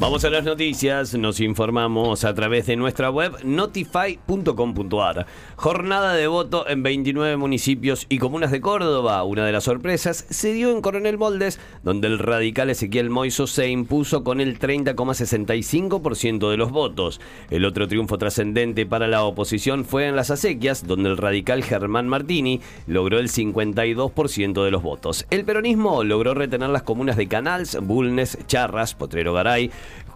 Vamos a las noticias, nos informamos a través de nuestra web notify.com.ar. Jornada de voto en 29 municipios y comunas de Córdoba. Una de las sorpresas se dio en Coronel Moldes, donde el radical Ezequiel Moiso se impuso con el 30,65% de los votos. El otro triunfo trascendente para la oposición fue en las acequias, donde el radical Germán Martini logró el 52% de los votos. El peronismo logró retener las comunas de Canals, Bulnes, Charras, Potrero Garay,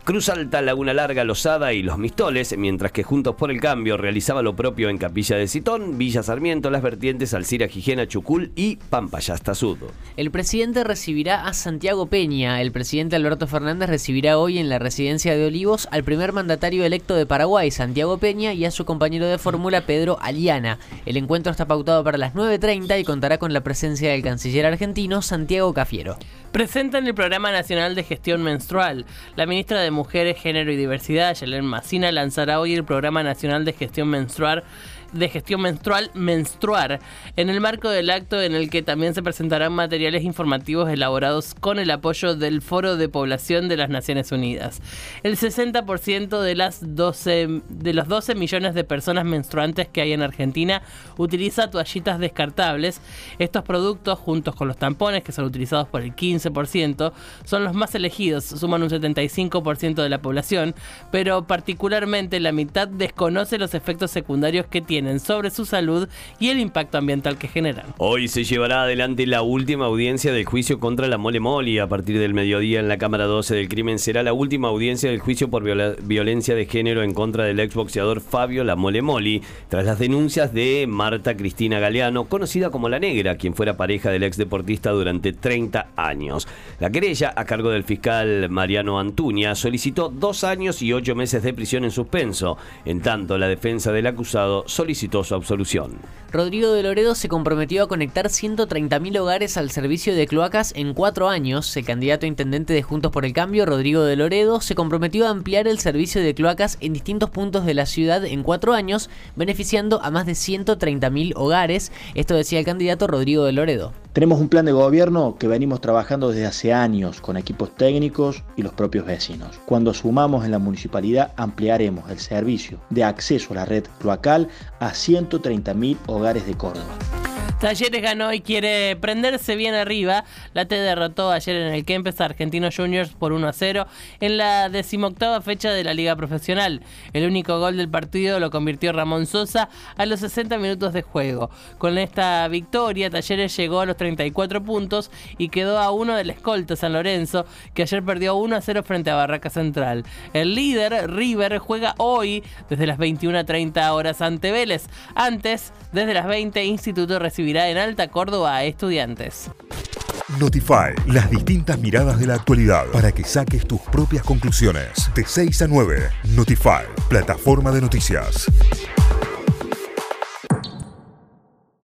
Cruz Alta, Laguna Larga, Losada y Los Mistoles, mientras que Juntos por el Cambio realizaba lo propio en Capilla de Citón, Villa Sarmiento, Las Vertientes, Alcira, Gijena, Chucul y Pampayasta Sud. El presidente recibirá a Santiago Peña. El presidente Alberto Fernández recibirá hoy en la residencia de Olivos al primer mandatario electo de Paraguay, Santiago Peña, y a su compañero de fórmula, Pedro Aliana. El encuentro está pautado para las 9.30 y contará con la presencia del canciller argentino, Santiago Cafiero. Presentan el Programa Nacional de Gestión Menstrual. La ministra de Mujeres, Género y Diversidad, Yelén Macina, lanzará hoy el Programa Nacional de Gestión Menstrual de gestión menstrual Menstruar, en el marco del acto en el que también se presentarán materiales informativos elaborados con el apoyo del Foro de Población de las Naciones Unidas. El 60% de, las 12, de los 12 millones de personas menstruantes que hay en Argentina utiliza toallitas descartables. Estos productos, juntos con los tampones, que son utilizados por el 15%, son los más elegidos, suman un 75% de la población, pero particularmente la mitad desconoce los efectos secundarios que tienen sobre su salud y el impacto ambiental que generan. Hoy se llevará adelante la última audiencia del juicio contra la mole moli. A partir del mediodía en la Cámara 12 del crimen será la última audiencia del juicio por violencia de género en contra del exboxeador Fabio La Mole Moli, tras las denuncias de Marta Cristina Galeano, conocida como La Negra, quien fuera pareja del ex deportista durante 30 años. La querella, a cargo del fiscal Mariano Antuña, solicitó dos años y ocho meses de prisión en suspenso. En tanto, la defensa del acusado solicitó su absolución. Rodrigo de Loredo se comprometió a conectar 130.000 hogares al servicio de cloacas en cuatro años. El candidato a intendente de Juntos por el Cambio, Rodrigo de Loredo, se comprometió a ampliar el servicio de cloacas en distintos puntos de la ciudad en cuatro años, beneficiando a más de 130.000 hogares. Esto decía el candidato Rodrigo de Loredo. Tenemos un plan de gobierno que venimos trabajando desde hace años con equipos técnicos y los propios vecinos. Cuando sumamos en la municipalidad ampliaremos el servicio de acceso a la red cloacal a 130.000 hogares de Córdoba. Talleres ganó y quiere prenderse bien arriba. La T derrotó ayer en el Kempes a Argentinos Juniors por 1 a 0 en la decimoctava fecha de la Liga Profesional. El único gol del partido lo convirtió Ramón Sosa a los 60 minutos de juego. Con esta victoria, Talleres llegó a los 34 puntos y quedó a uno del escolta San Lorenzo, que ayer perdió 1 a 0 frente a Barraca Central. El líder, River, juega hoy desde las 21.30 horas ante Vélez. Antes, desde las 20, Instituto recibió en Alta Córdoba estudiantes. Notify, las distintas miradas de la actualidad para que saques tus propias conclusiones. De 6 a 9, Notify, plataforma de noticias.